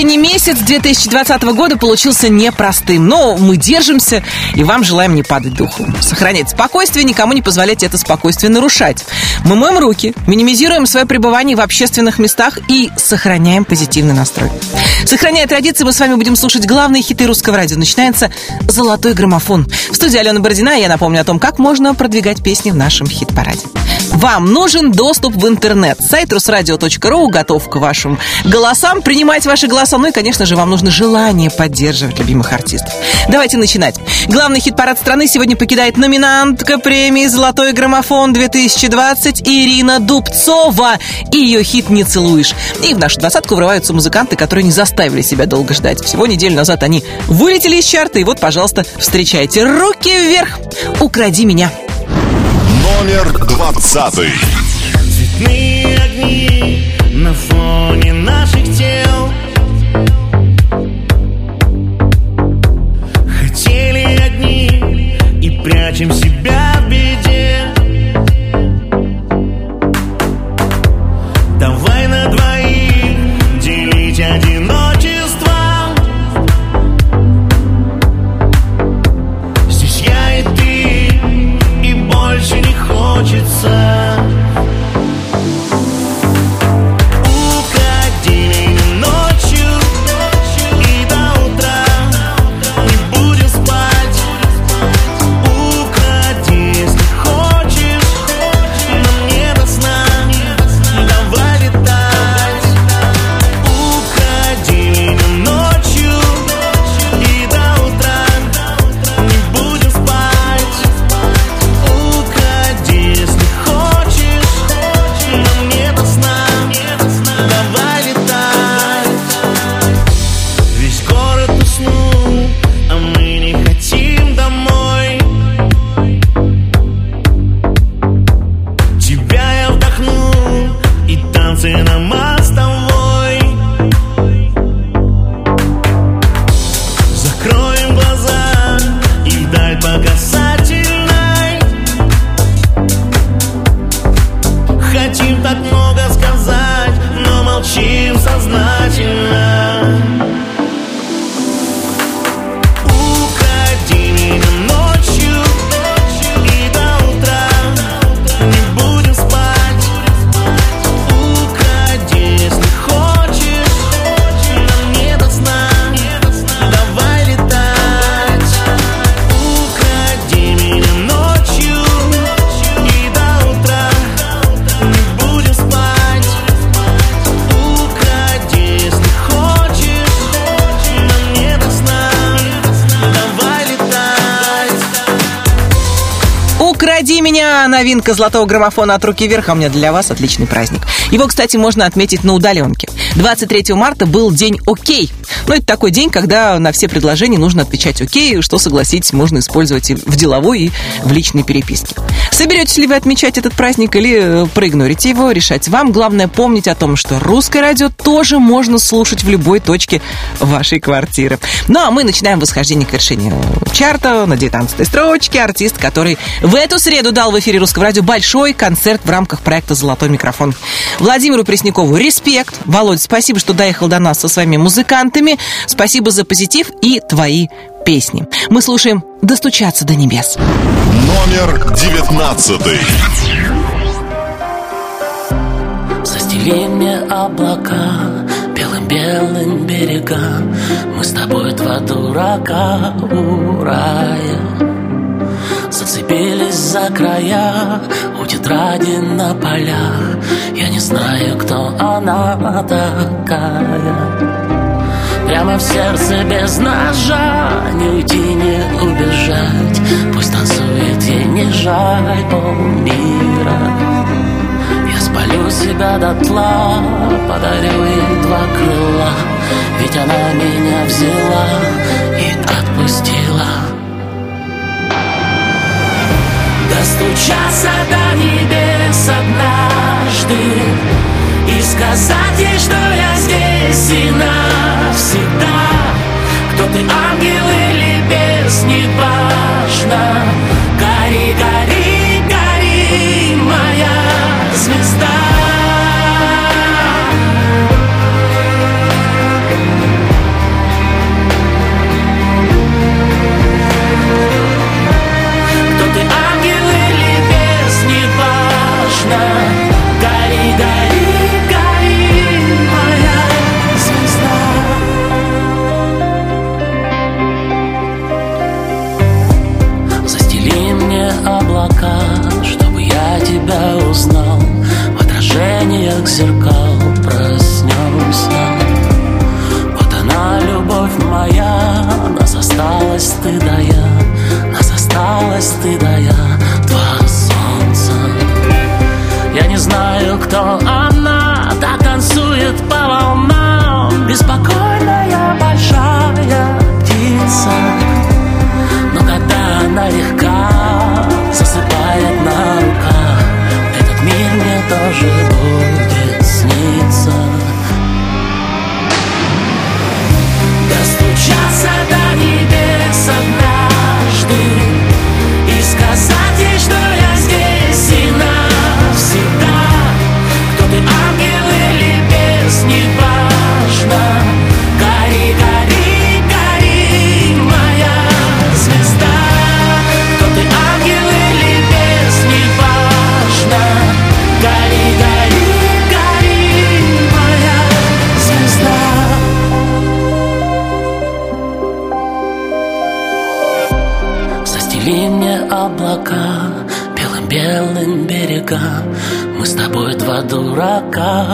осенний месяц 2020 года получился непростым, но мы держимся и вам желаем не падать духом. Сохранять спокойствие, никому не позволять это спокойствие нарушать. Мы моем руки, минимизируем свое пребывание в общественных местах и сохраняем позитивный настрой. Сохраняя традиции, мы с вами будем слушать главные хиты русского радио. Начинается «Золотой граммофон». В студии Алена Бородина я напомню о том, как можно продвигать песни в нашем хит-параде. Вам нужен доступ в интернет. Сайт русрадио.ру готов к вашим голосам, принимать ваши голоса. Ну и, конечно же, вам нужно желание поддерживать любимых артистов. Давайте начинать. Главный хит-парад страны сегодня покидает номинантка премии «Золотой граммофон 2020» Ирина Дубцова и ее хит «Не целуешь». И в нашу двадцатку врываются музыканты, которые не заставили себя долго ждать. Всего неделю назад они вылетели из чарта, и вот, пожалуйста, встречайте. Руки вверх! «Укради меня». Номер двадцатый. Цветные огни на фоне наших тел прячем себя танцы новинка золотого граммофона от руки вверх, а у меня для вас отличный праздник. Его, кстати, можно отметить на удаленке. 23 марта был день «Окей». Ну, это такой день, когда на все предложения нужно отвечать «Окей», что, согласитесь, можно использовать и в деловой, и в личной переписке. Соберетесь ли вы отмечать этот праздник или э, проигнорите его, решать вам. Главное помнить о том, что русское радио тоже можно слушать в любой точке вашей квартиры. Ну, а мы начинаем восхождение к вершине э, чарта на 19 строчке. Артист, который в эту среду дал в эфире русского радио большой концерт в рамках проекта «Золотой микрофон». Владимиру Преснякову респект. Володь, спасибо, что доехал до нас со своими музыкантами. Спасибо за позитив и твои песни. Мы слушаем «Достучаться до небес». Номер девятнадцатый. Застели мне облака Белым-белым берега Мы с тобой два дурака у рая Зацепились за края У тетради на полях. Я не знаю, кто она такая. Прямо в сердце без ножа Не уйти, не убежать. Пусть танцует ей не жаль полмира Я спалю себя дотла Подарю ей два крыла. Ведь она меня взяла И отпустила Достучаться до небес однажды И сказать ей, что я здесь и навсегда Кто ты, ангел или бес, неважно Гори,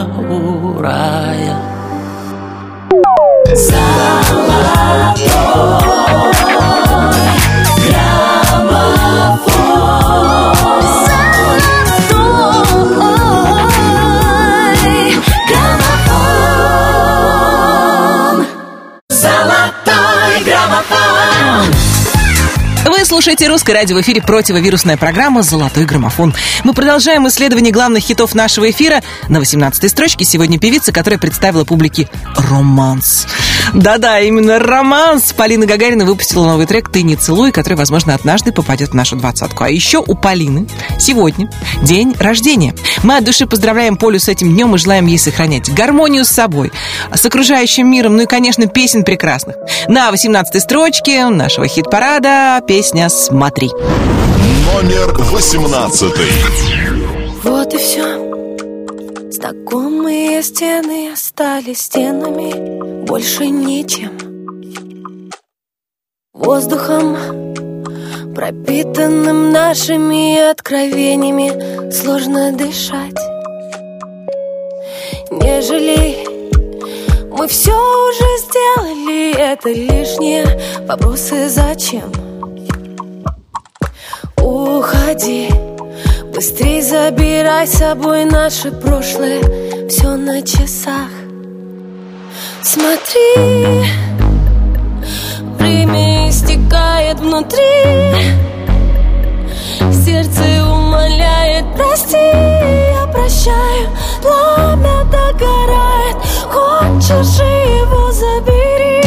дурака Вы слушаете «Русское радио» в эфире противовирусная программа «Золотой граммофон». Мы продолжаем исследование главных хитов нашего эфира. На 18-й строчке сегодня певица, которая представила публике романс. Да-да, именно романс. Полина Гагарина выпустила новый трек «Ты не целуй», который, возможно, однажды попадет в нашу двадцатку. А еще у Полины сегодня день рождения. Мы от души поздравляем Полю с этим днем и желаем ей сохранять гармонию с собой, с окружающим миром, ну и, конечно, песен прекрасных. На 18-й строчке нашего хит-парада песня «Смотри». Номер 18. Вот и все. Знакомые стены остались стенами, больше ничем. Воздухом, пропитанным нашими откровениями, сложно дышать. Не жалей, мы все уже сделали, это лишние вопросы зачем? Уходи, быстрей забирай с собой наше прошлое, все на часах. Смотри, время истекает внутри, сердце умоляет, прости, я прощаю, пламя догорает, хочешь его забери.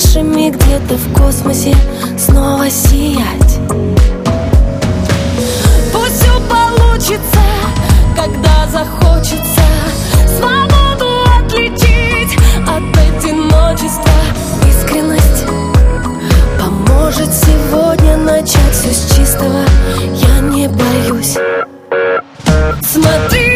Погашими где-то в космосе Снова сиять. Пусть все получится, когда захочется. Свободу отличить от одиночества. Искренность Поможет сегодня начать все с чистого. Я не боюсь. Смотри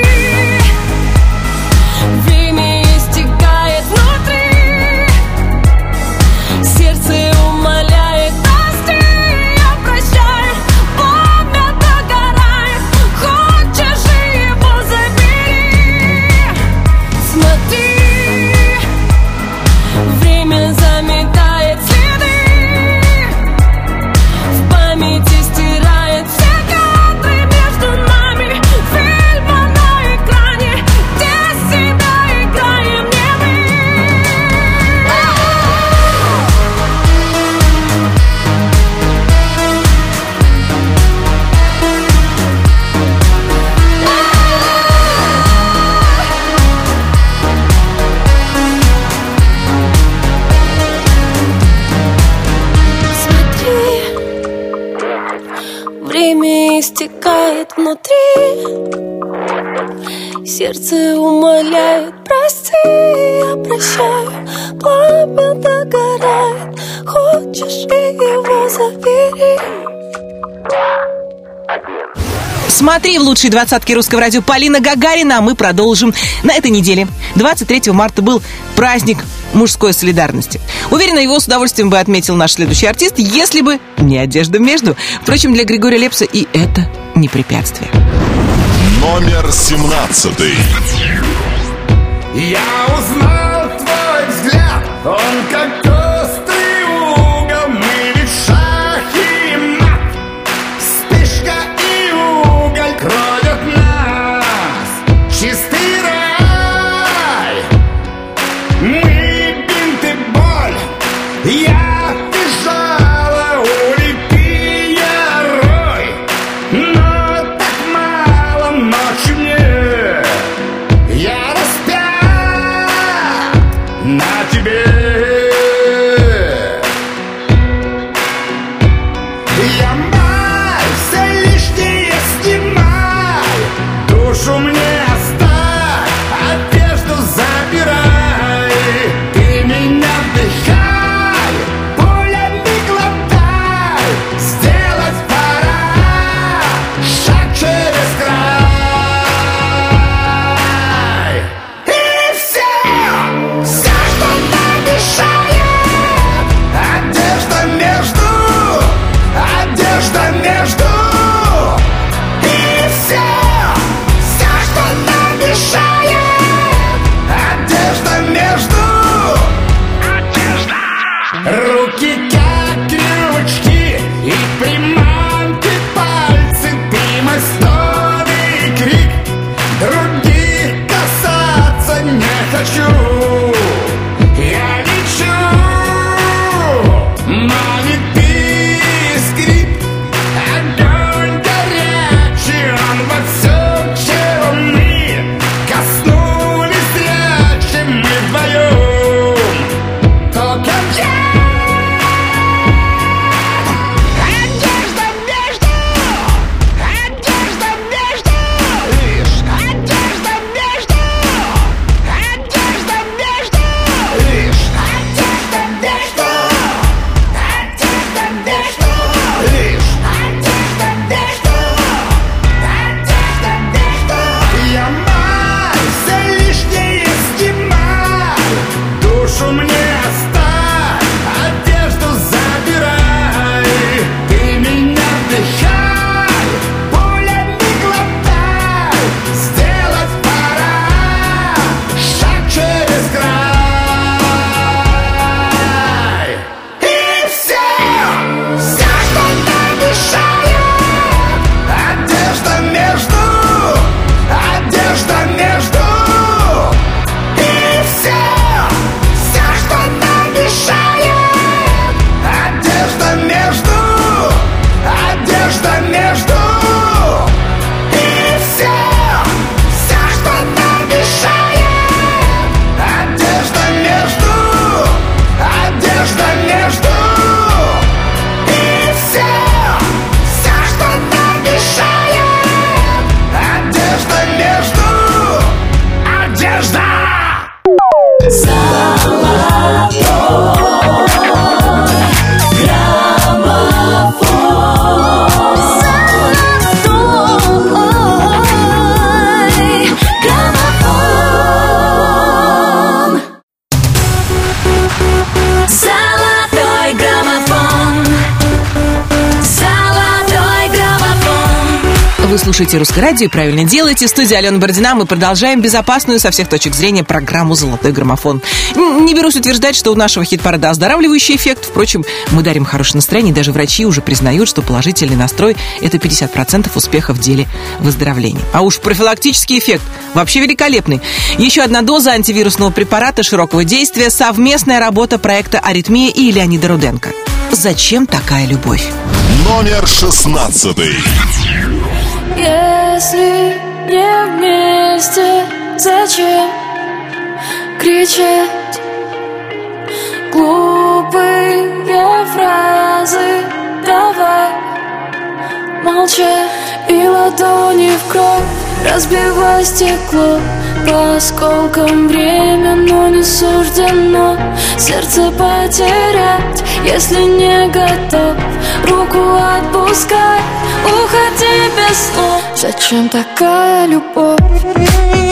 Сердце умоляет, прости, я прощаю Пламя догорает, хочешь и его забери Смотри в лучшей двадцатке русского радио Полина Гагарина, а мы продолжим на этой неделе. 23 марта был праздник мужской солидарности. Уверена, его с удовольствием бы отметил наш следующий артист, если бы не одежда между. Впрочем, для Григория Лепса и это не препятствие. Номер семнадцатый. Я узнал слушаете «Русское радио» и правильно делаете. В студии Алена Бородина мы продолжаем безопасную со всех точек зрения программу «Золотой граммофон». Не берусь утверждать, что у нашего хит-парада оздоравливающий эффект. Впрочем, мы дарим хорошее настроение, и даже врачи уже признают, что положительный настрой – это 50% успеха в деле выздоровления. А уж профилактический эффект вообще великолепный. Еще одна доза антивирусного препарата широкого действия – совместная работа проекта «Аритмия» и Леонида Руденко. Зачем такая любовь? Номер шестнадцатый. Если не вместе, зачем кричать глупые фразы? Давай молчать И ладони в кровь Разбивай стекло По осколкам время, но не суждено Сердце потерять, если не готов Руку отпускай, уходи без слов Зачем такая любовь?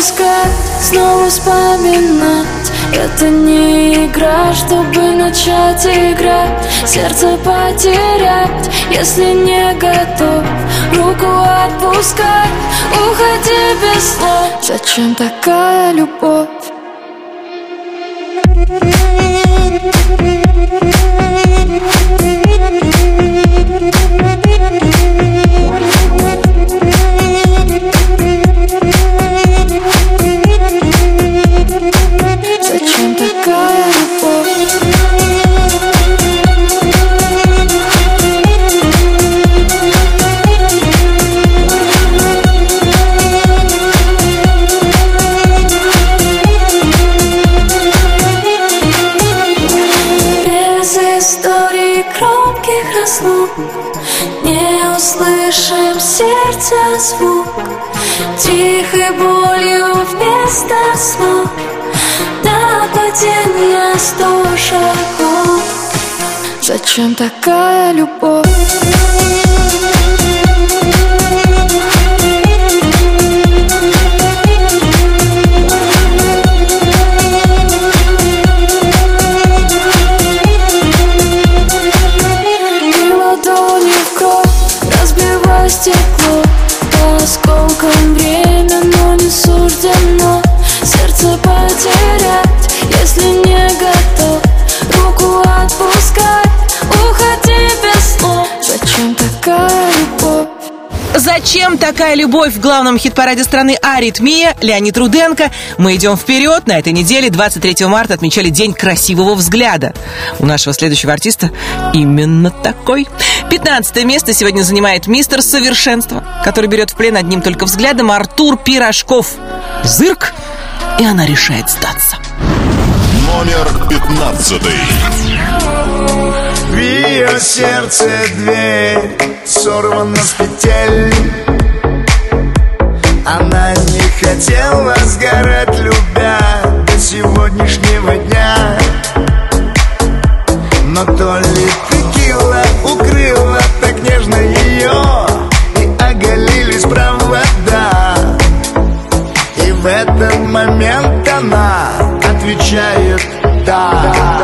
Искать, снова вспоминать. Это не игра, чтобы начать играть. Сердце потерять, если не готов. Руку отпускать, уходи без слов Зачем такая любовь? Зачем Такая любовь в главном хит-параде страны «Аритмия» Леонид Руденко? Мы идем вперед. На этой неделе, 23 марта, отмечали День красивого взгляда. У нашего следующего артиста именно такой. 15 место сегодня занимает мистер Совершенство, который берет в плен одним только взглядом Артур Пирожков. Зырк, и она решает сдаться. Номер пятнадцатый. В ее сердце дверь сорвана с петель Она не хотела сгорать, любя до сегодняшнего дня. Но то ли текила укрыла так нежно ее И оголились провода. И в этот момент она отвечает «да»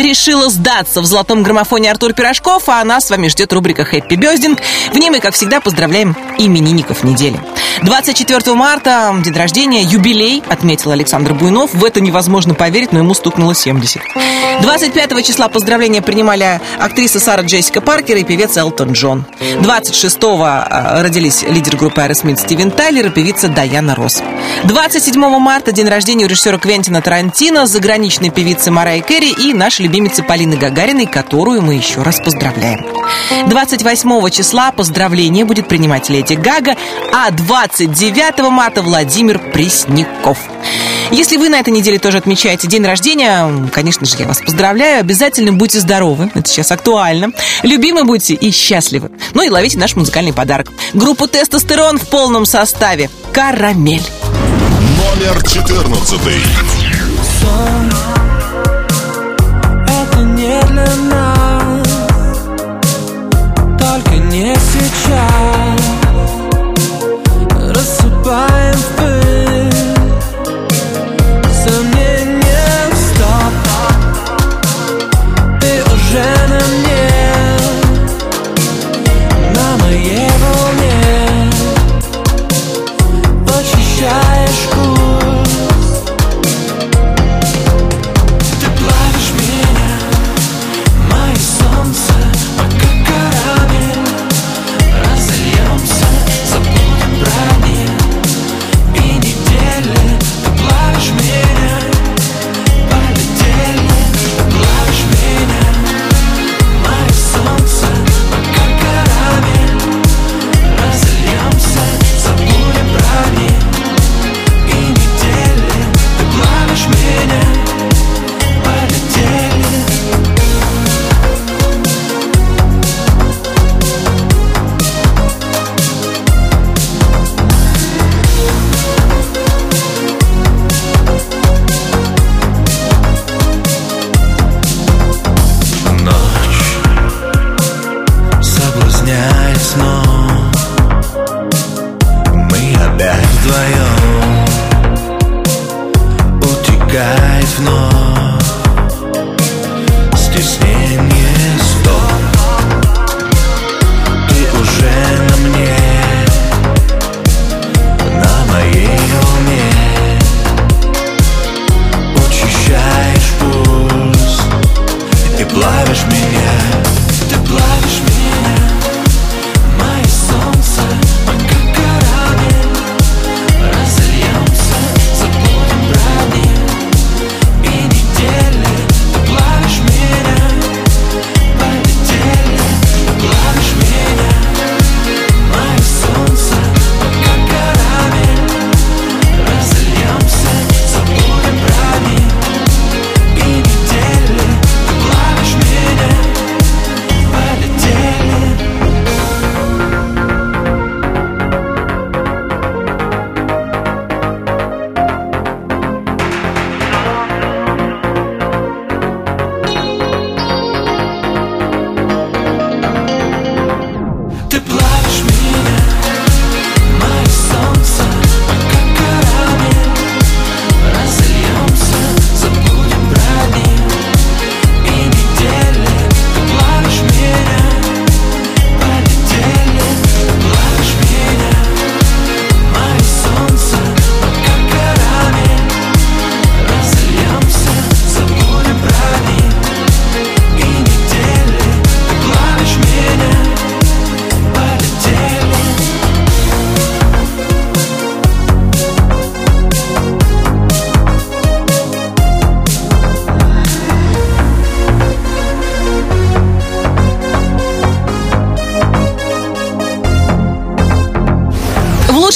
решила сдаться. В золотом граммофоне Артур Пирожков, а нас с вами ждет рубрика «Хэппи Бездинг». В ней мы, как всегда, поздравляем именинников недели. 24 марта, день рождения, юбилей, отметил Александр Буйнов. В это невозможно поверить, но ему стукнуло 70. 25 числа поздравления принимали актриса Сара Джессика Паркер и певец Элтон Джон. 26-го э, родились лидер группы Аэросмит Стивен Тайлер и певица Даяна Росс. 27 марта день рождения у режиссера Квентина Тарантино, заграничной певицы Мэрайи Кэри и нашей любимицы Полины Гагариной, которую мы еще раз поздравляем. 28 числа поздравление будет принимать Леди Гага, а 29 марта Владимир Пресняков. Если вы на этой неделе тоже отмечаете день рождения, конечно же, я вас поздравляю. Обязательно будьте здоровы. Это сейчас актуально. Любимы будьте и счастливы. Ну и ловите наш музыкальный подарок. Группу «Тестостерон» в полном составе. «Карамель». Номер 14. Это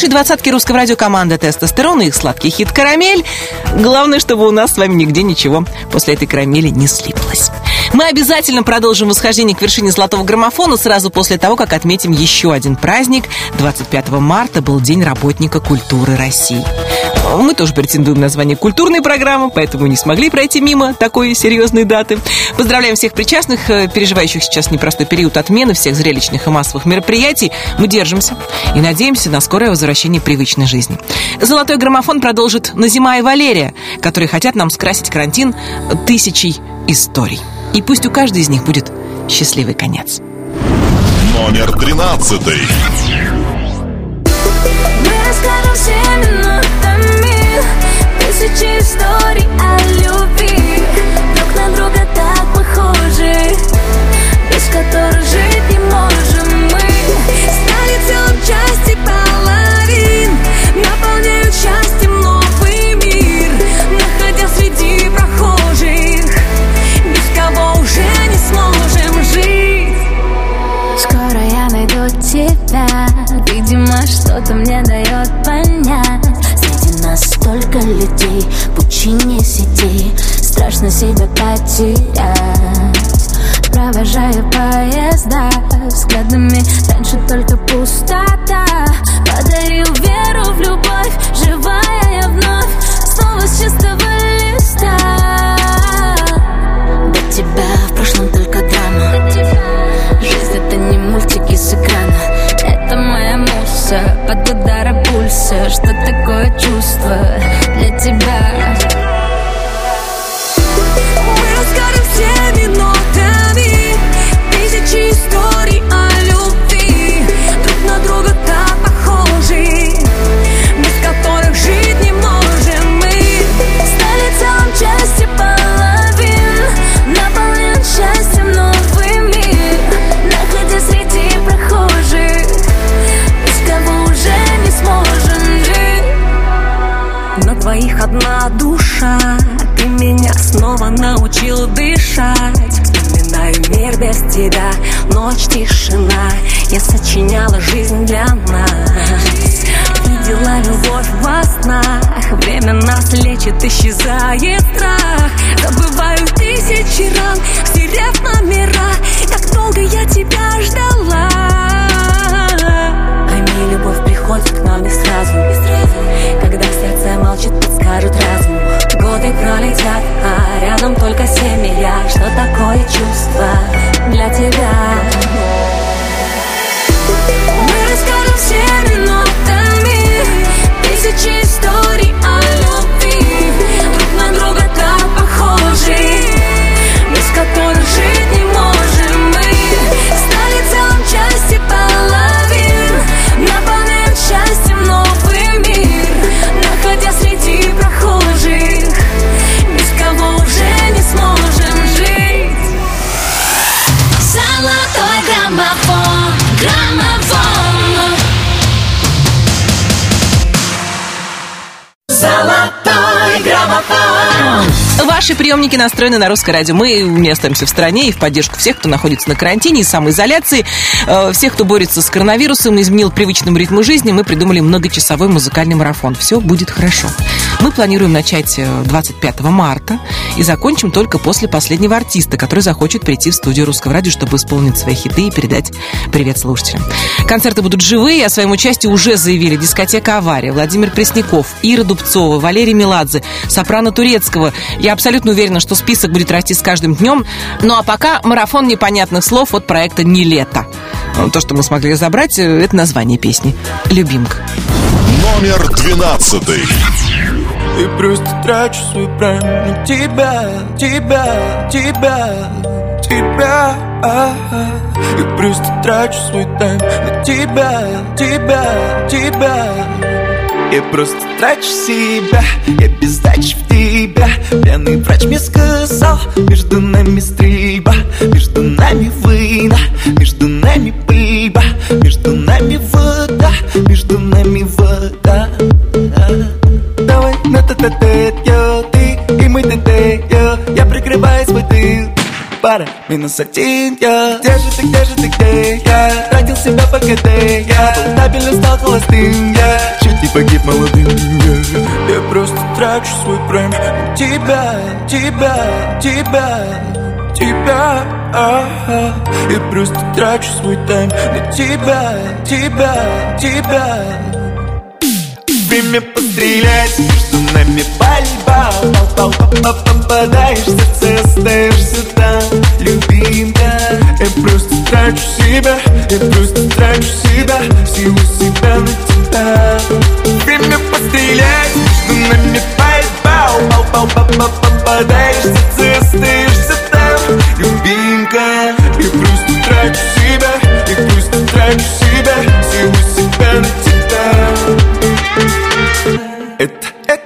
лучшей двадцатке русского радио команда «Тестостерон» и их сладкий хит «Карамель». Главное, чтобы у нас с вами нигде ничего после этой карамели не слиплось. Мы обязательно продолжим восхождение к вершине золотого граммофона сразу после того, как отметим еще один праздник. 25 марта был День работника культуры России. Мы тоже претендуем на звание культурной программы, поэтому не смогли пройти мимо такой серьезной даты. Поздравляем всех причастных, э, переживающих сейчас непростой период отмены всех зрелищных и массовых мероприятий. Мы держимся и надеемся на скорое возвращение привычной жизни. Золотой граммофон продолжит Назима и Валерия, которые хотят нам скрасить карантин тысячей историй. И пусть у каждой из них будет счастливый конец. Номер тринадцатый. Тысячи историй о любви что-то мне дает понять. Среди нас столько людей Пучине сети. Страшно себя потерять. Провожаю поезда Взглядами раньше только пустота. Подарил веру в любовь Живая я вновь. Снова с чистого листа. До тебя в прошлом только драма. Жизнь это не мультики с экрана муса под ударом пульса Что такое чувство для тебя? Мы расскажем всеми нотами Тысячи историй научил дышать Вспоминаю мир без тебя. Ночь, тишина Я сочиняла жизнь для нас. Видела любовь во снах Время нас лечит, исчезает страх. Забываю тысячи ран Стерев номера. Как долго я тебя ждала. Пойми, любовь приходит к нам не сразу. Когда сердце молчит, подскажет разум. Годы пролетят, а рядом только семья. Что такое чувство для тебя? Мы расскажем всеми нотами Тысячи приемники настроены на русское радио. Мы не остаемся в стране и в поддержку всех, кто находится на карантине и самоизоляции, э, всех, кто борется с коронавирусом, изменил привычному ритму жизни, мы придумали многочасовой музыкальный марафон. Все будет хорошо. Мы планируем начать э, 25 марта и закончим только после последнего артиста, который захочет прийти в студию русского радио, чтобы исполнить свои хиты и передать привет слушателям. Концерты будут живые, о своем участии уже заявили дискотека «Авария», Владимир Пресняков, Ира Дубцова, Валерий Меладзе, Сопрано Турецкого. Я абсолютно уверена, что список будет расти с каждым днем. Ну а пока марафон непонятных слов от проекта «Не лето». То, что мы смогли разобрать, э, это название песни. «Любимка». Номер двенадцатый. И просто трачу свой прайм на тебя, тебя, тебя, тебя И просто трачу свой тайм на тебя, тебя, тебя Я просто трачу себя, я без дачи в тебя. Пьяный врач мне сказал, между нами стрельба Между нами война, между нами пыльба Между нами вода, между нами вода. Давай на тет а тет пара минус один, я. Где же ты, где же ты, где я? Тратил себя по КД, я. Был стал холостым, я. Чуть не погиб молодым, я. Я просто трачу свой прайм. Тебя, тебя, тебя Тебя, ага. Я просто трачу свой тайм. На тебя, тебя, тебя время пострелять. Между нами пальба пал, пал, пал, Попадаешь в сердце, остаешься там. Любимка Я просто трачу себя Я просто трачу себя Силу себя на тебя. Время пострелять Между нами пальба пал, пал, пал, Попадаешь в сердце, остаешься там. Любимка Я просто трачу себя Я просто трачу себя Силу себя на тебя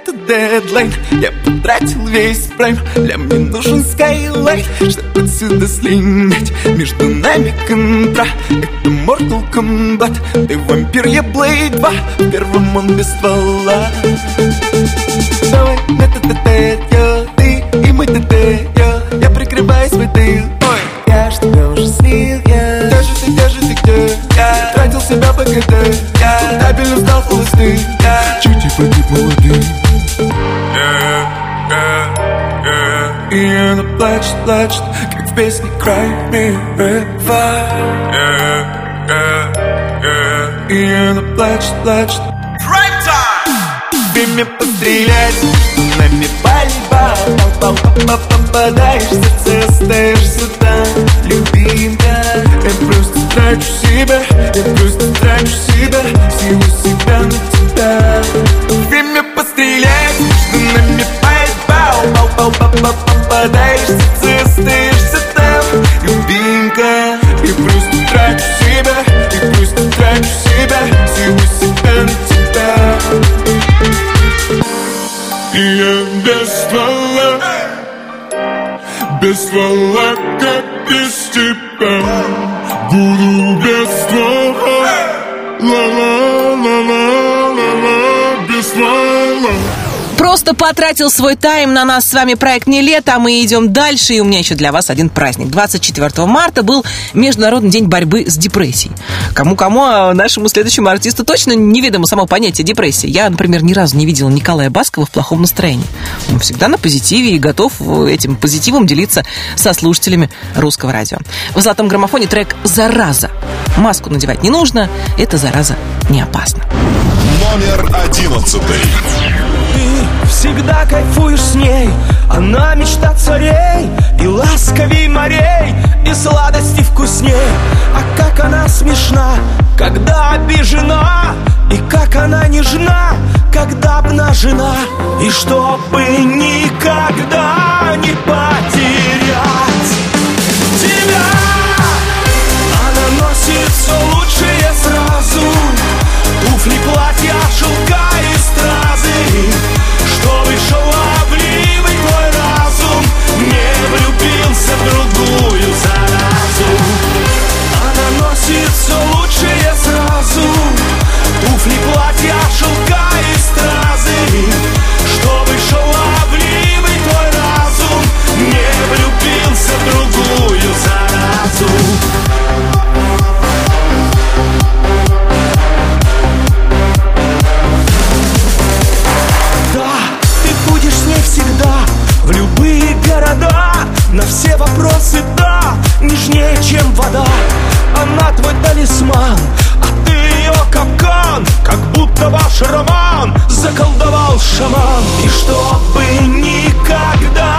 дедлайн. Я потратил весь прайм. Для мне нужен скайлайт Чтобы отсюда слинять. Между нами контра. Это Mortal Kombat. Ты вампир, я Blade 2 В первом он без ствола. Давай на тет я Ты и мы тет я. Я прикрываю свой тыл Ой, я ж тебя уже слил, я. Где же ты, где же ты, где? Я? Тратил себя по КД плачет, плачет, как в песне Cry Me River И она плачет, плачет Время пострелять, нами пальба Пал, пал, пал, Попадаешь. В сердце, остаешься там Любимая, я просто трачу себя. Я просто трачу себя. Силу себя на тебя. Время пострелять, нами пальба Пал, пал, пал, пал, Попадаешь в сердце, остаешься там. Любимка, я просто трачу себя Я просто трачу себя Силу себя на тебя. И я без ствола Без ствола, Просто потратил свой тайм на нас с вами проект «Не лето», а мы идем дальше, и у меня еще для вас один праздник. 24 марта был Международный день борьбы с депрессией. Кому-кому, а нашему следующему артисту точно неведомо само понятие депрессии. Я, например, ни разу не видела Николая Баскова в плохом настроении. Он всегда на позитиве и готов этим позитивом делиться со слушателями русского радио. В «Золотом граммофоне» трек «Зараза». Маску надевать не нужно, эта зараза не опасна. Номер одиннадцатый. Всегда кайфуешь с ней. Она мечта царей И ласковей морей И сладости вкусней. А как она смешна Когда обижена И как она нежна Когда обнажена. И чтобы никогда не потерять Тебя. Она носит все лучшее сразу. Туфли, платья, шелка чем вода? Она твой талисман, а ты ее капкан Как будто ваш роман заколдовал шаман. И чтобы никогда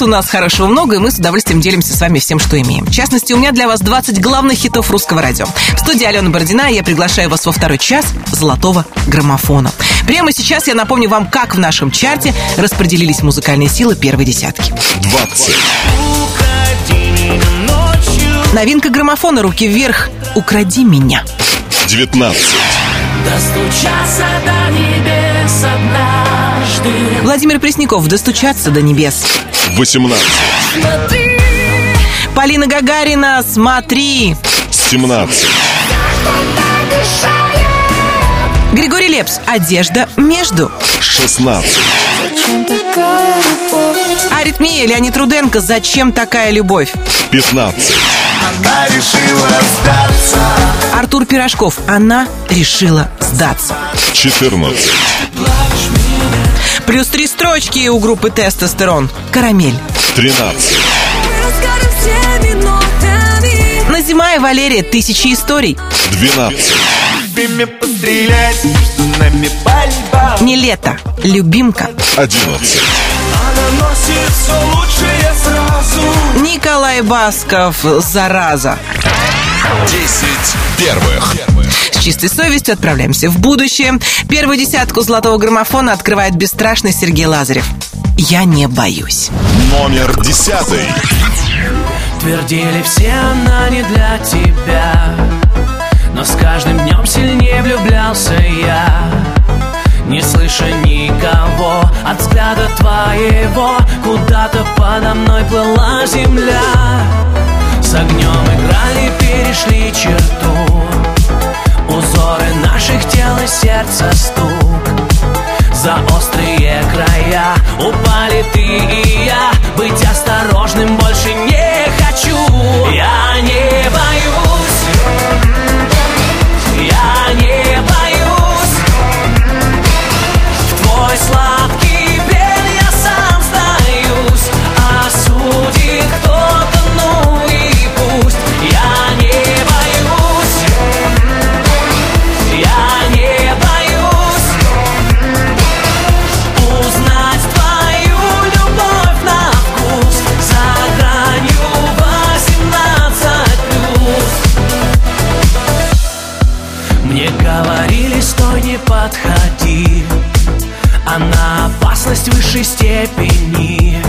У нас хорошего много, и мы с удовольствием делимся с вами всем, что имеем. В частности, у меня для вас 20 главных хитов русского радио. В студии Алена Бородина, и я приглашаю вас во второй час золотого граммофона. Прямо сейчас я напомню вам, как в нашем чарте распределились музыкальные силы первой десятки. 20. Новинка граммофона «Руки вверх» «Укради меня». 19. Достучаться до небес Владимир Пресняков «Достучаться до небес». 18. Полина Гагарина «Смотри». 17. Григорий Лепс «Одежда между». 16. Аритмия Леонид Руденко «Зачем такая любовь». 15. Она решила сдаться Артур Пирожков «Она решила сдаться». 14. Плюс три строчки у группы «Тестостерон». «Карамель». 13. Назима и Валерия «Тысячи историй». 12. Время пострелять между нами пальба Не лето. Любимка. 11. Она носит все лучшее сразу Николай Басков «Зараза». 10 первых. Чистой совестью отправляемся в будущее. Первую десятку золотого граммофона открывает бесстрашный Сергей Лазарев. Я не боюсь. Номер 10. Твердили все, она не для тебя Но с каждым днем сильнее влюблялся я Не слыша никого от взгляда твоего Куда-то подо мной плыла земля С огнем играли, перешли черту Узоры наших тел и сердца стук. За острые края Упали ты и я. Быть осторожным больше не хочу. Я не боюсь. Я не боюсь. Твой сладкий На опасность высшей степени.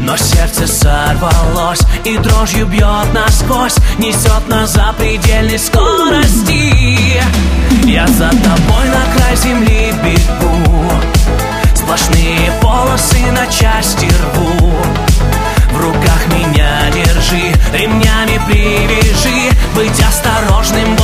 Но сердце сорвалось и дрожью бьет насквозь Несет на запредельной скорости. Я за тобой на край земли бегу Сплошные полосы на части рву. В руках меня держи, ремнями привяжи Быть осторожным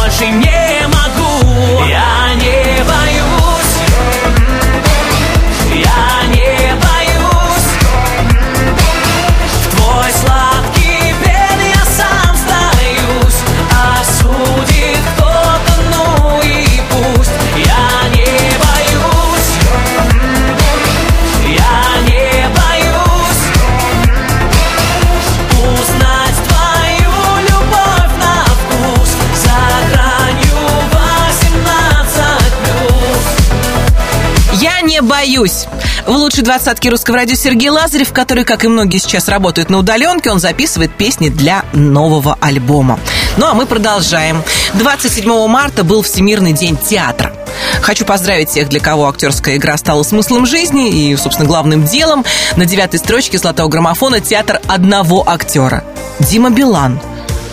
боюсь. В лучшей двадцатке русского радио Сергей Лазарев, который, как и многие сейчас работают на удаленке, он записывает песни для нового альбома. Ну а мы продолжаем. 27 марта был Всемирный день театра. Хочу поздравить всех, для кого актерская игра стала смыслом жизни и, собственно, главным делом. На девятой строчке золотого граммофона театр одного актера. Дима Билан.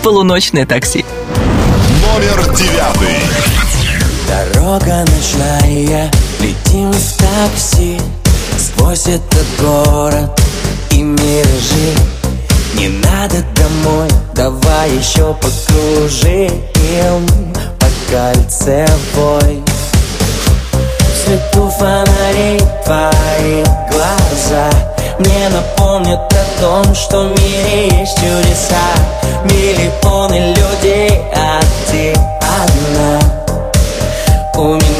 Полуночное такси. Номер 9. Дорога ночная, летим в такси Сквозь этот город и миражи Не надо домой, давай еще покружим По кольцевой В свету фонарей твои глаза Мне напомнят о том, что в мире есть чудеса. Миллионы людей, а ты одна. У меня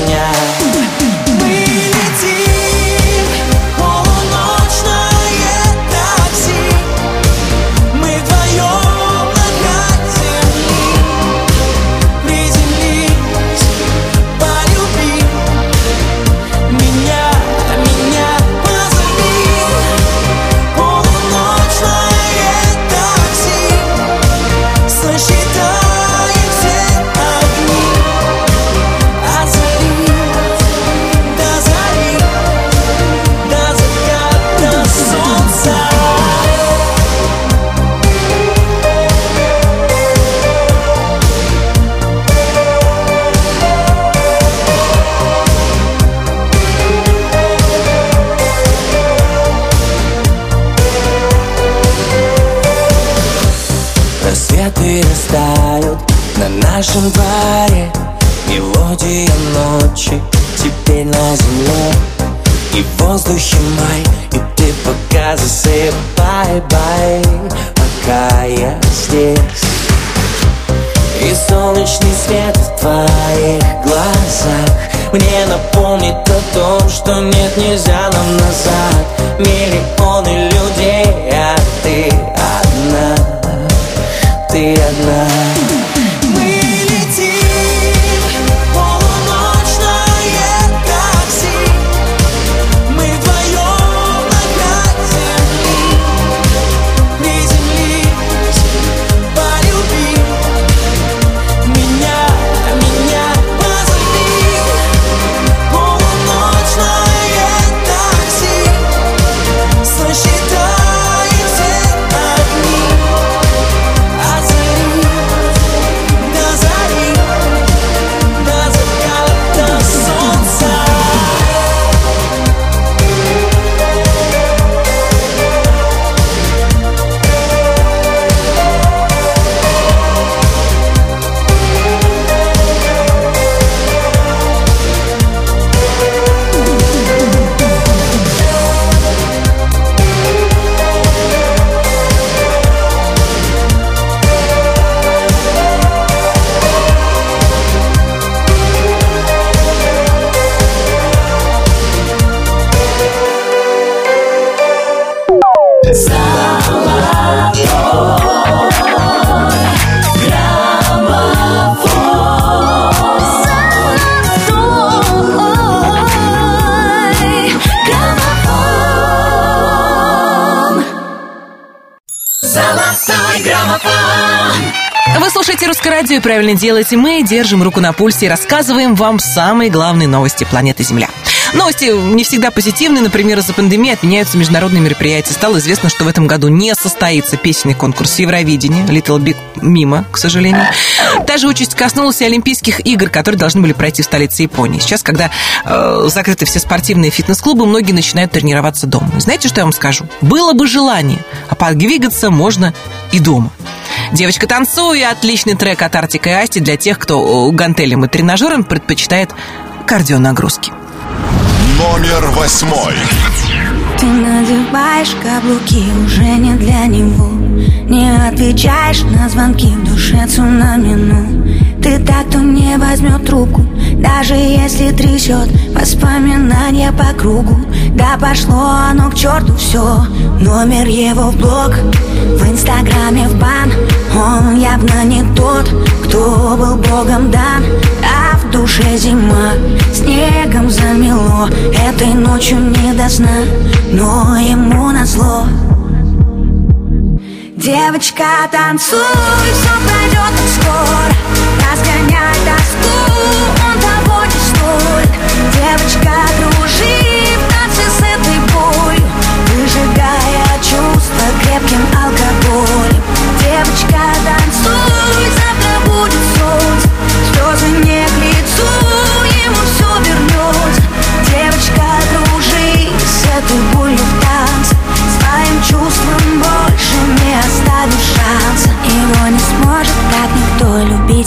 что нет, нельзя правильно делаете. Мы держим руку на пульсе и рассказываем вам самые главные новости планеты Земля. Новости не всегда позитивные. Например, из-за пандемии отменяются международные мероприятия. Стало известно, что в этом году не состоится песенный конкурс Евровидения. Little Big мимо, к сожалению. Та же участь коснулась и Олимпийских игр, которые должны были пройти в столице Японии. Сейчас, когда э, закрыты все спортивные фитнес-клубы, многие начинают тренироваться дома. Знаете, что я вам скажу? Было бы желание, а подвигаться можно и дома. Девочка танцуя, отличный трек от Артика и Асти для тех, кто э, гантелем и тренажером предпочитает кардионагрузки. Номер восьмой. Ты надеваешь каблуки уже не для него. Не отвечаешь на звонки в душе цунами, ну. Ты так, кто не возьмет трубку Даже если трясет воспоминания по кругу. Да пошло оно к черту все Номер его в блог В инстаграме в бан. Он явно не тот, кто был богом дан душе зима. Снегом замело Этой ночью не до сна. Но ему назло. Девочка, танцуй, все пройдет так скоро Разгоняй тоску, он того не стоит Девочка, дружи в танце с этой болью. Выжигая чувства крепким алкоголем. Девочка, танцуй,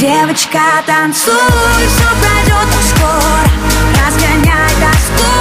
Девочка, танцуй, все пройдет скоро. Разгоняй тоску,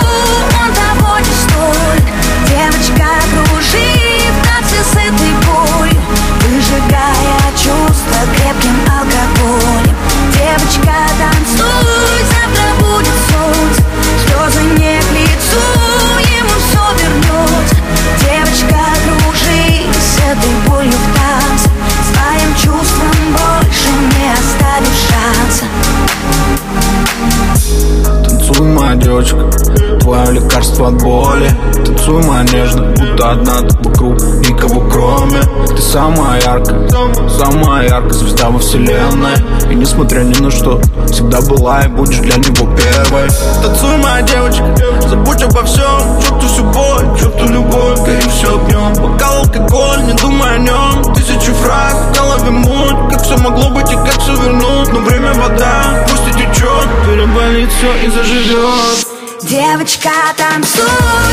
самая яркая, самая яркая звезда во вселенной. И несмотря ни на что, всегда была и будешь для него первой. Танцуй, моя девочка, забудь обо всем. Черту всю боль, черту любовь, гори все огнем Бокал алкоголь, не думай о нем Тысячи фраз, в голове муть Как все могло быть и как все вернуть. Но время вода, пусть и течет Переболит все и заживет Девочка, танцуй,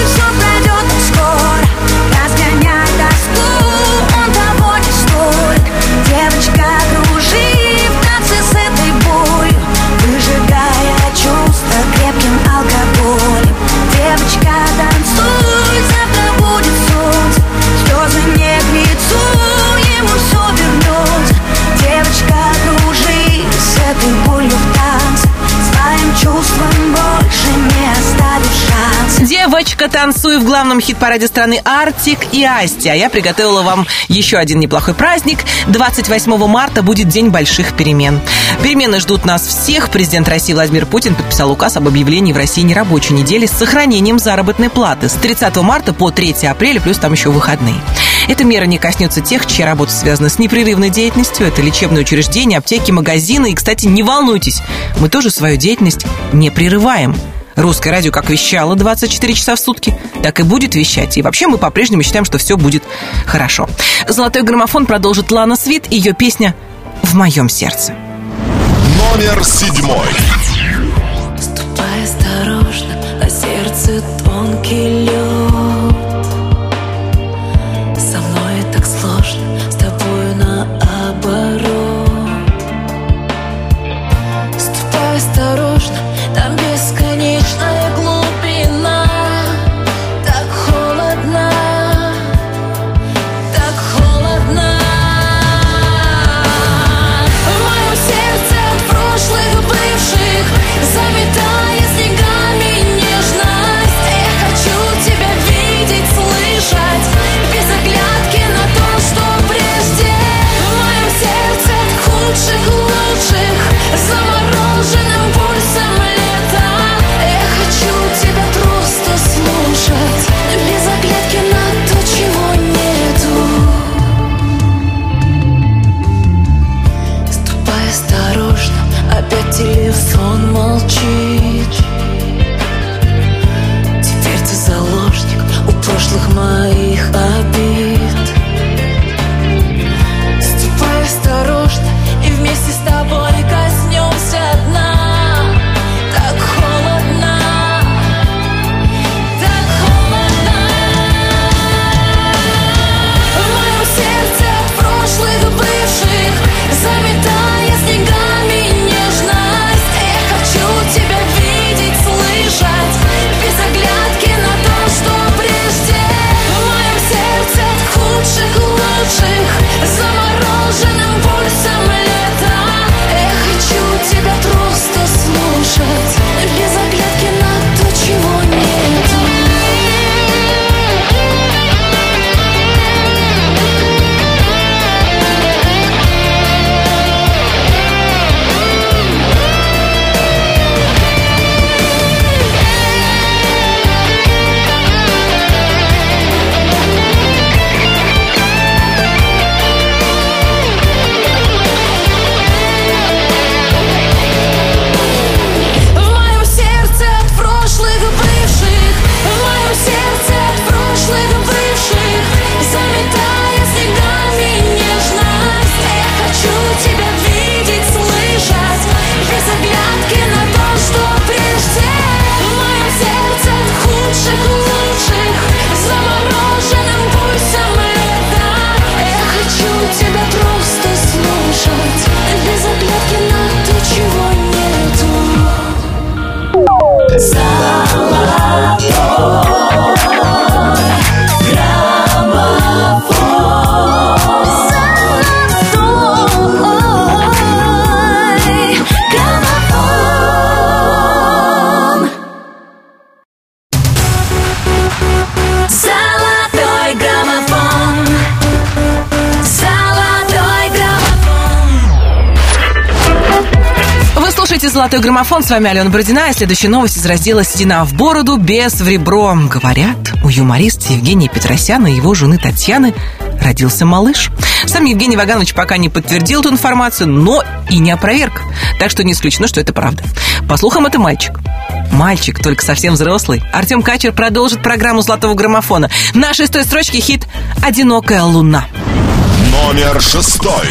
все пройдет скоро Девочка, Девочка, танцуй в главном хит-параде страны Артик и Асти. А я приготовила вам еще один неплохой праздник. 28 марта будет День больших перемен. Перемены ждут нас всех. Президент России Владимир Путин подписал указ об объявлении в России нерабочей недели с сохранением заработной платы с 30 марта по 3 апреля, плюс там еще выходные. Эта мера не коснется тех, чья работа связана с непрерывной деятельностью. Это лечебные учреждения, аптеки, магазины. И, кстати, не волнуйтесь, мы тоже свою деятельность не прерываем. Русское радио как вещало 24 часа в сутки, так и будет вещать. И вообще мы по-прежнему считаем, что все будет хорошо. Золотой граммофон продолжит Лана Свит, ее песня «В моем сердце». Номер седьмой. Ступай осторожно, на сердце тонкий лед «Золотой граммофон». С вами Алена Бородина. И следующая новость из раздела «Седина в бороду, без в ребро». Говорят, у юмориста Евгения Петросяна и его жены Татьяны родился малыш. Сам Евгений Ваганович пока не подтвердил эту информацию, но и не опроверг. Так что не исключено, что это правда. По слухам, это мальчик. Мальчик, только совсем взрослый. Артем Качер продолжит программу «Золотого граммофона». На шестой строчке хит «Одинокая луна». Номер шестой.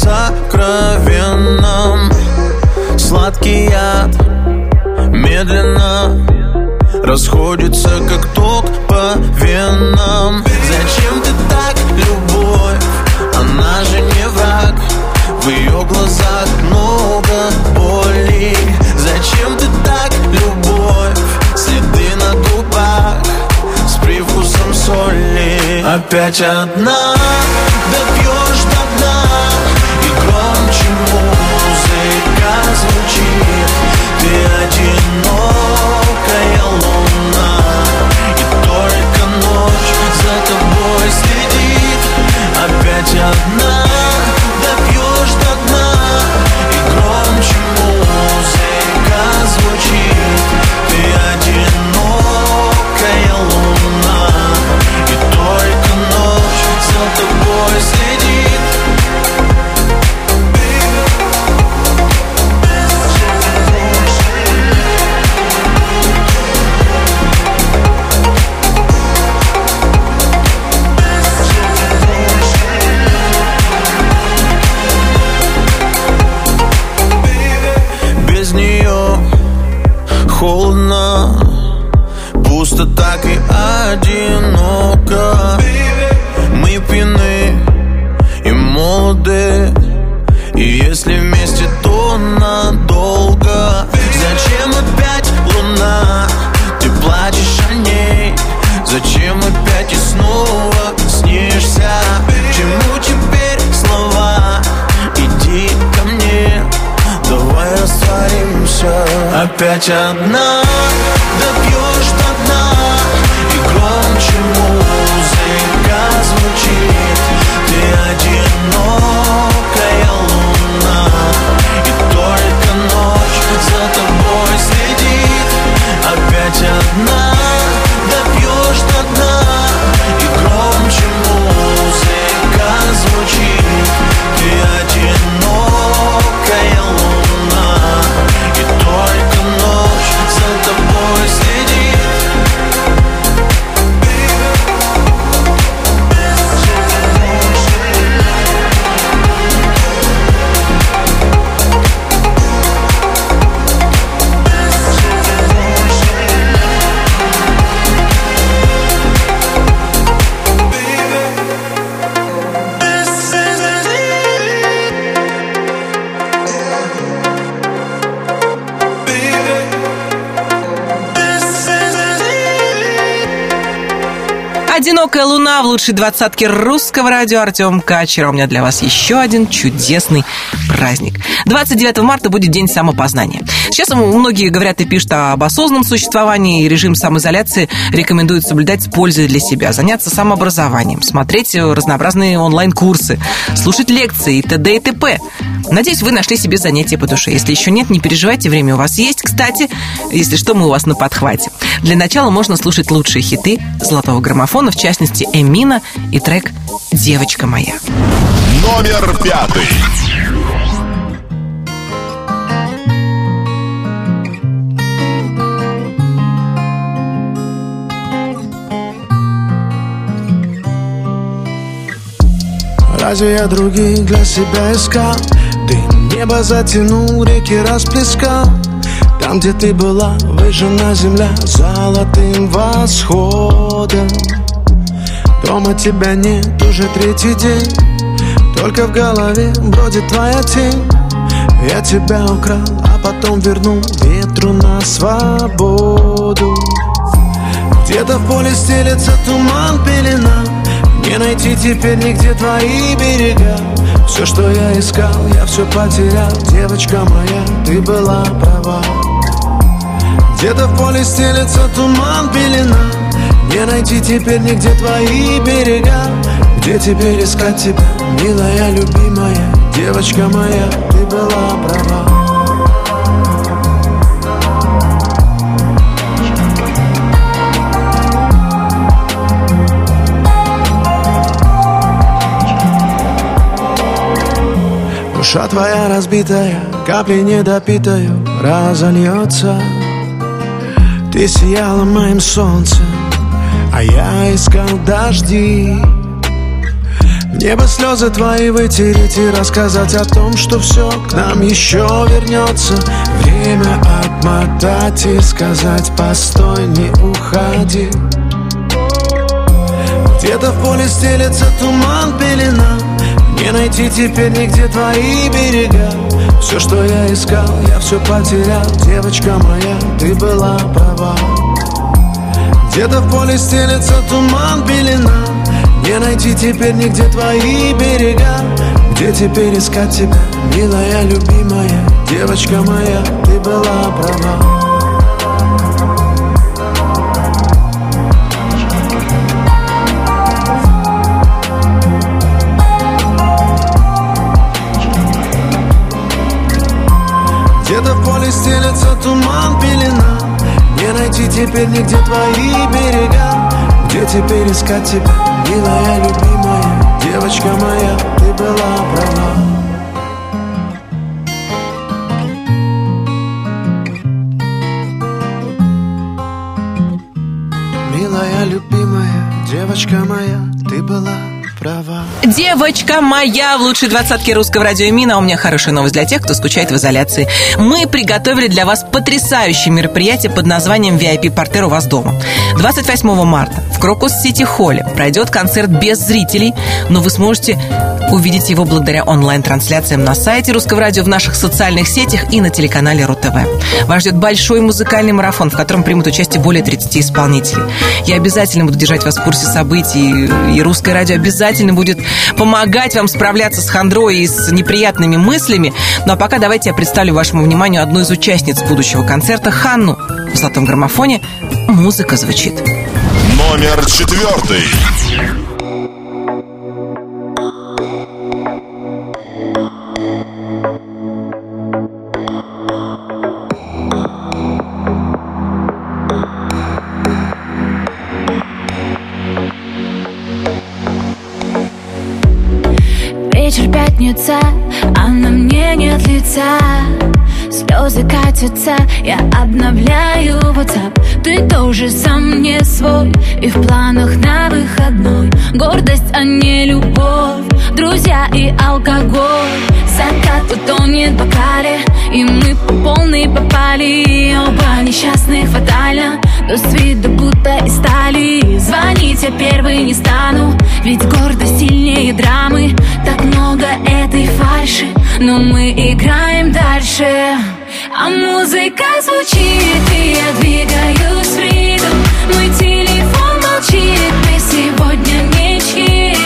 Сокровенном. Сладкий яд медленно Расходится, как ток по венам. Зачем ты так, любовь? Она же не враг. В ее глазах много боли. Зачем ты так, любовь? Следы на губах С привкусом соли. Опять одна Допьешь одинокая луна И только ночь за тобой следит. Опять одна Допьешь до дна И громче музыка звучит. Ты одинокая луна И только ночь за тобой следит Опять одна Допьешь в лучшей двадцатке русского радио Артем Качер. У меня для вас еще один чудесный праздник. 29 марта будет День самопознания. Сейчас многие говорят и пишут об осознанном существовании, и режим самоизоляции рекомендуют соблюдать с пользой для себя, заняться самообразованием, смотреть разнообразные онлайн-курсы, слушать лекции и т.д. и т.п. Надеюсь, вы нашли себе занятие по душе. Если еще нет, не переживайте, время у вас есть. Кстати, если что, мы у вас на подхвате. Для начала можно слушать лучшие хиты золотого граммофона, в частности, Эмина и трек «Девочка моя». Номер пятый. Разве я других для себя искал? Дым небо затянул, реки расплескал Там, где ты была, выжжена земля Золотым восходом. Дома тебя нет уже третий день. Только в голове бродит твоя тень. Я тебя украл, а потом вернул Ветру на свободу. Где-то в поле стелется туман, пелена. Не найти теперь нигде твои берега. Все, что я искал, я все потерял. Девочка моя, ты была права Где-то в поле стелется туман, пелена Не найти теперь нигде твои берега. Где теперь искать тебя, милая, любимая? Девочка моя, ты была права. Душа твоя разбитая, капли недопитаю разольется Ты сияла моим солнцем, а я искал дожди. Мне бы слезы твои вытереть и рассказать о том, что все к нам еще вернется Время отмотать и сказать, постой, не уходи Где-то в поле стелется туман, пелена. Не найти теперь нигде твои берега Все, что я искал, я все потерял. Девочка моя, ты была права. Где-то в поле стелется туман, пелена Не найти теперь нигде твои берега. Где теперь искать тебя, милая, любимая? Девочка моя, ты была права Поле стелется туман, пелена. Не найти теперь нигде твои берега. Где теперь искать тебя, милая, любимая? Девочка моя, ты была права. Милая, любимая, девочка моя, ты была права. Девочка моя в лучшей двадцатке русского радио Мина. У меня хорошая новость для тех, кто скучает в изоляции. Мы приготовили для вас потрясающее мероприятие под названием VIP-портер у вас дома. 28 марта в Крокус Сити Холле пройдет концерт без зрителей, но вы сможете увидеть его благодаря онлайн-трансляциям на сайте Русского радио, в наших социальных сетях и на телеканале РУ-ТВ. Вас ждет большой музыкальный марафон, в котором примут участие более 30 исполнителей. Я обязательно буду держать вас в курсе событий, и Русское радио обязательно будет помогать вам справляться с хандрой и с неприятными мыслями. Ну а пока давайте я представлю вашему вниманию одну из участниц будущего концерта Ханну. В золотом граммофоне музыка звучит. Номер четвертый. Пятница, а на мне нет лица. Слезы катятся, я обновляю WhatsApp. Ты тоже сам не свой И в планах на выходной. Гордость, а не любовь Друзья и алкоголь. Закат утонет в бокале И мы по полной попали. Оба несчастных фатально Но с виду будто из стали. Звонить я первый не стану Ведь гордость сильнее драмы. Так много этой фальши Но мы играем дальше. А музыка звучит И я двигаюсь в ритм. Мой телефон молчит Мы сегодня ничьи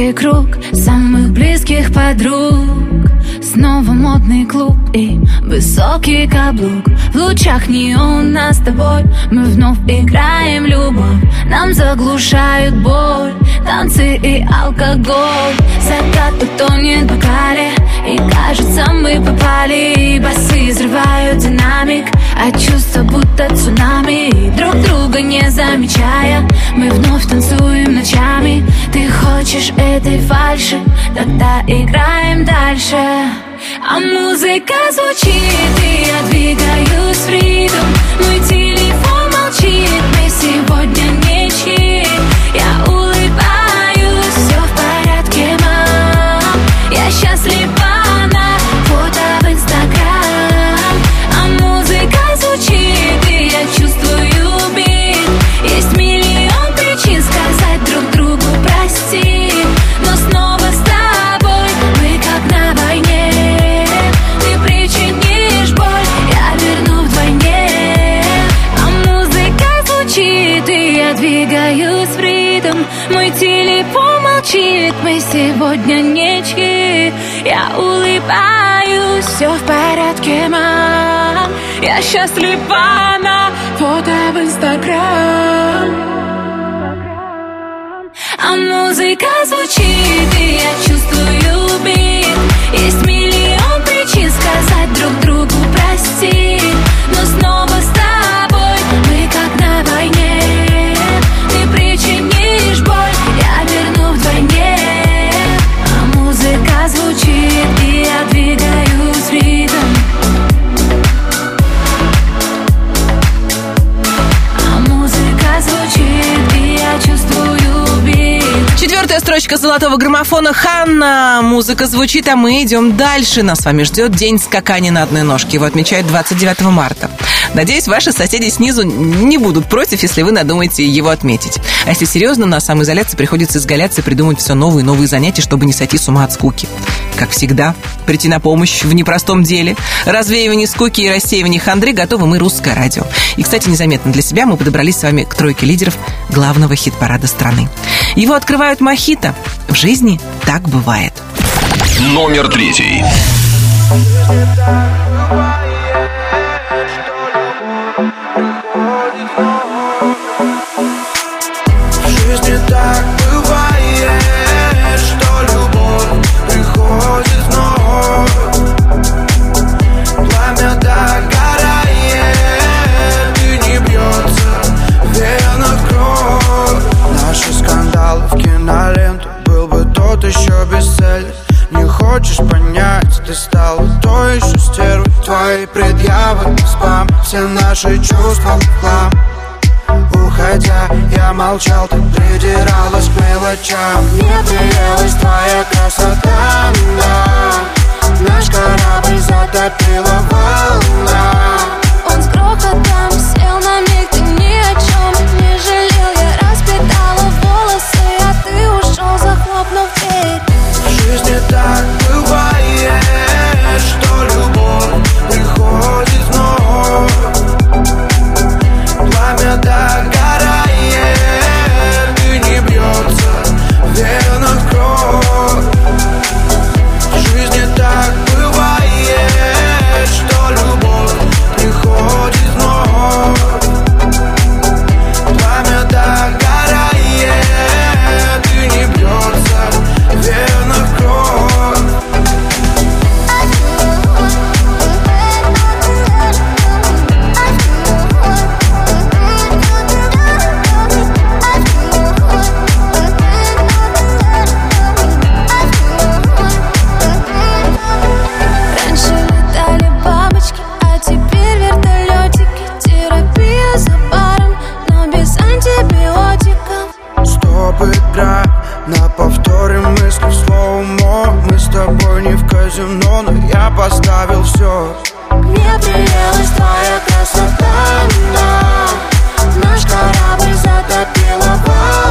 Узкий круг самых близких подруг. Снова модный клуб и высокий каблук. В лучах неона с тобой Мы вновь играем любовь. Нам заглушают боль Танцы и алкоголь. Закат утонет в бокале И кажется мы попали. Басы взрывают динамик А чувства будто цунами. Друг друга не замечая Мы вновь танцуем ночами ты хочешь этой фальши, тогда играем дальше. А музыка звучит, и я двигаюсь в ритм. Мой телефон молчит, мы сегодня не чьи. Я улыбаюсь, все в порядке, мам. Я счастлива сегодня ничьи Я улыбаюсь, все в порядке, мам. Я счастлива на фото в Инстаграм. А музыка звучит, и я чувствую бит. Есть миллион причин сказать друг другу прости Но снова Четвертая строчка золотого граммофона Ханна. Музыка звучит, а мы идем дальше. Нас с вами ждет день скакания на одной ножке. Его отмечают 29 марта. Надеюсь, ваши соседи снизу не будут против, если вы надумаете его отметить. А если серьезно, на самоизоляции приходится изгаляться и придумать все новые и новые занятия, чтобы не сойти с ума от скуки. Как всегда, прийти на помощь в непростом деле. Развеивание скуки и рассеивание хандры готовы мы, Русское радио. И, кстати, незаметно для себя мы подобрались с вами к тройке лидеров главного хит-парада страны. Его открывают мохито. В жизни так бывает. Номер третий. Хочешь понять, ты стала той еще стервой Твои предъявы, спам, все наши чувства в хлам. Уходя, я молчал, ты придиралась к мелочам. Мне приелась твоя красота, да Наш корабль затопила волна. Он с грохотом сел на миг, ты ни о чем не жалел. Я распитала волосы, а ты ушел, захлопнув жизни так бывает, игра, на повторе мысли в слоумо Мы с тобой не в казино, но я поставил все Мне приелась твоя красота, да. Наш корабль затопила волна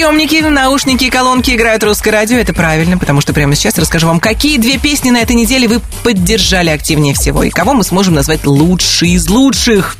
приемники, наушники и колонки играют русское радио. Это правильно, потому что прямо сейчас расскажу вам, какие две песни на этой неделе вы поддержали активнее всего и кого мы сможем назвать лучший из лучших.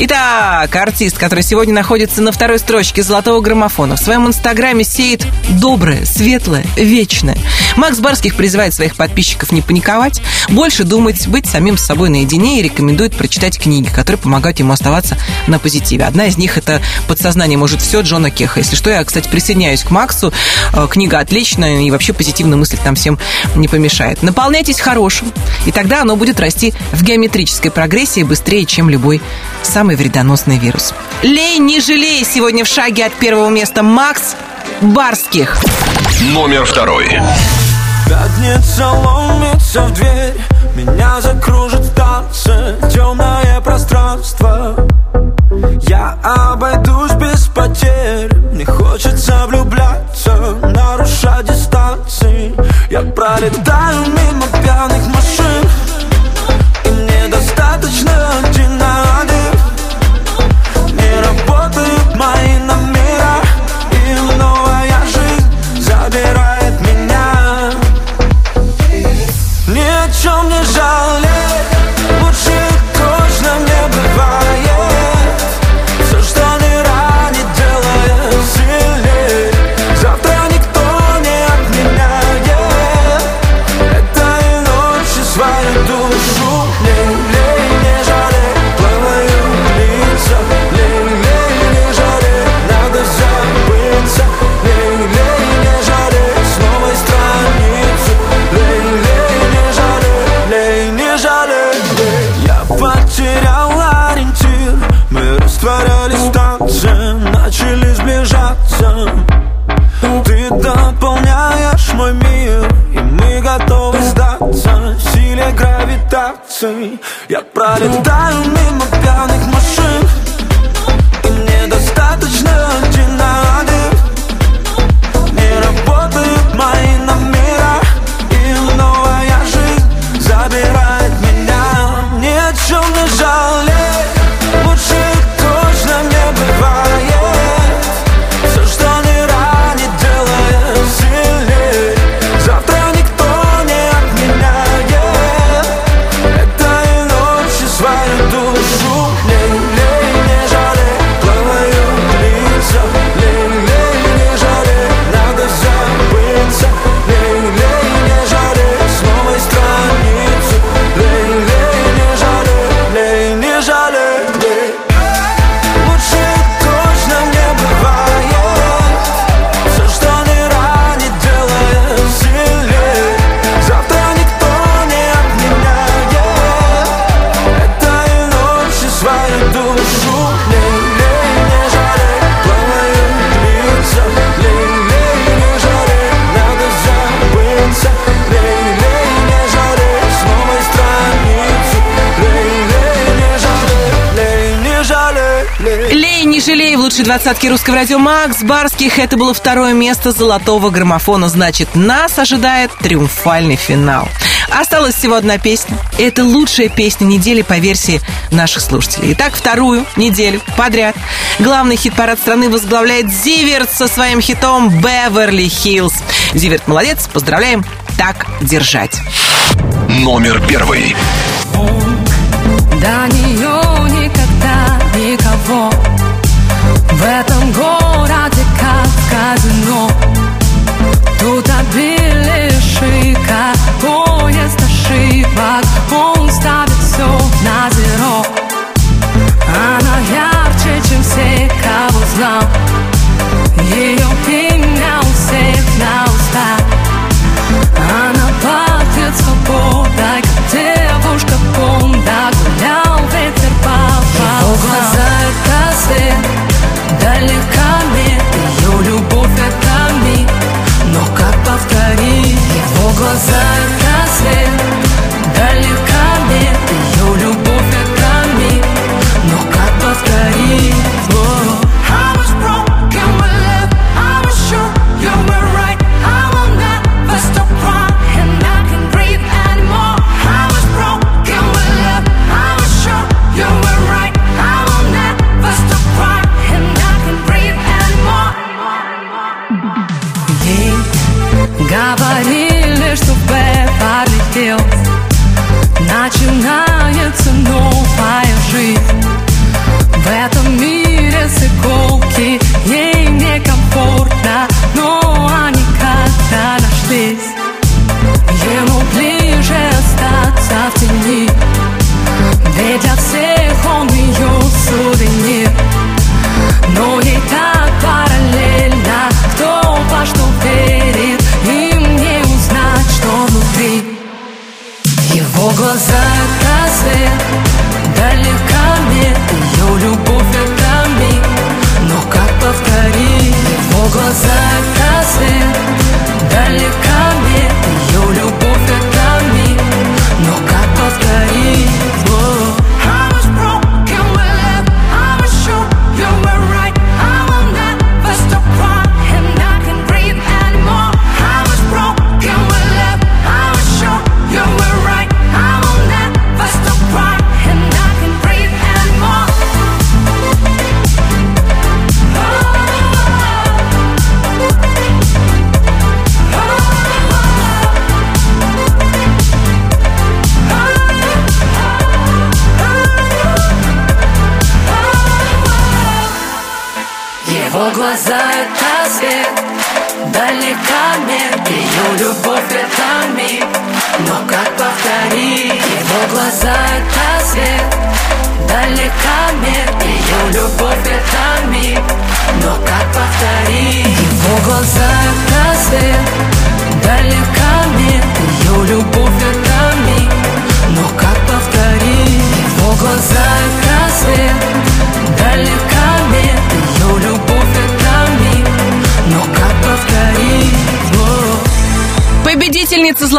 Итак, артист, который сегодня находится на второй строчке золотого граммофона, в своем инстаграме сеет доброе, светлое, вечное. Макс Барских призывает своих подписчиков не паниковать, больше думать, быть самим с собой наедине и рекомендует прочитать книги, которые помогают ему оставаться на позитиве. Одна из них это «Подсознание может все» Джона Кеха. Если что, я, кстати, присоединяюсь к Максу. Э, Книга отличная, и вообще позитивно мыслить там всем не помешает. Наполняйтесь хорошим, и тогда оно будет расти в геометрической прогрессии быстрее, чем любой самый вредоносный вирус. Лей, не жалей, сегодня в шаге от первого места Макс Барских. Номер второй. Пятница ломится в дверь Меня закружит в танце Темное пространство Я обойдусь без потерь Мне хочется влюбляться Нарушать дистанции Я пролетаю мимо пьяных машин жалей в лучшей двадцатке русского радио Макс Барских. Это было второе место золотого граммофона. Значит, нас ожидает триумфальный финал. Осталась всего одна песня. Это лучшая песня недели по версии наших слушателей. Итак, вторую неделю подряд главный хит-парад страны возглавляет Зиверт со своим хитом «Беверли Хиллз». Зиверт молодец, поздравляем, так держать. Номер первый. До нее В этом городе как казино Тут обилие шика Поезд ошибок. Он ставит все на зеро. Она ярче, чем все, кого знал жить В этом мире с иголки Ей некомфортно, но они когда-то нашлись. Ему ближе остаться в тени.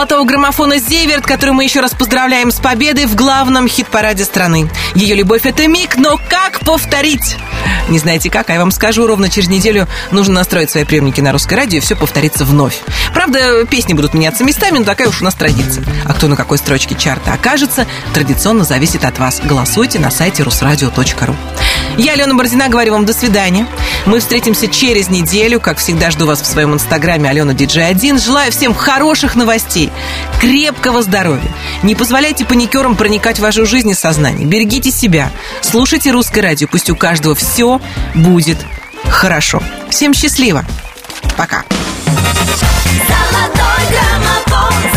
Золотого граммофона «Зеверт», которую мы еще раз поздравляем с победой в главном хит-параде страны. Ее любовь – это миг, но как повторить? Не знаете как, а я вам скажу, ровно через неделю нужно настроить свои приемники на русское радио, и все повторится вновь. Правда, песни будут меняться местами, но такая уж у нас традиция. А кто на какой строчке чарта окажется, традиционно зависит от вас. Голосуйте на сайте русрадио.ру. Я, Алена Бородина, говорю вам до свидания. Мы встретимся через неделю. Как всегда, жду вас в своем инстаграме Алена Диджей 1. Желаю всем хороших новостей, крепкого здоровья. Не позволяйте паникерам проникать в вашу жизнь и сознание. Берегите себя. Слушайте русское радио. Пусть у каждого все будет хорошо. Всем счастливо. Пока. Золотой граммофон.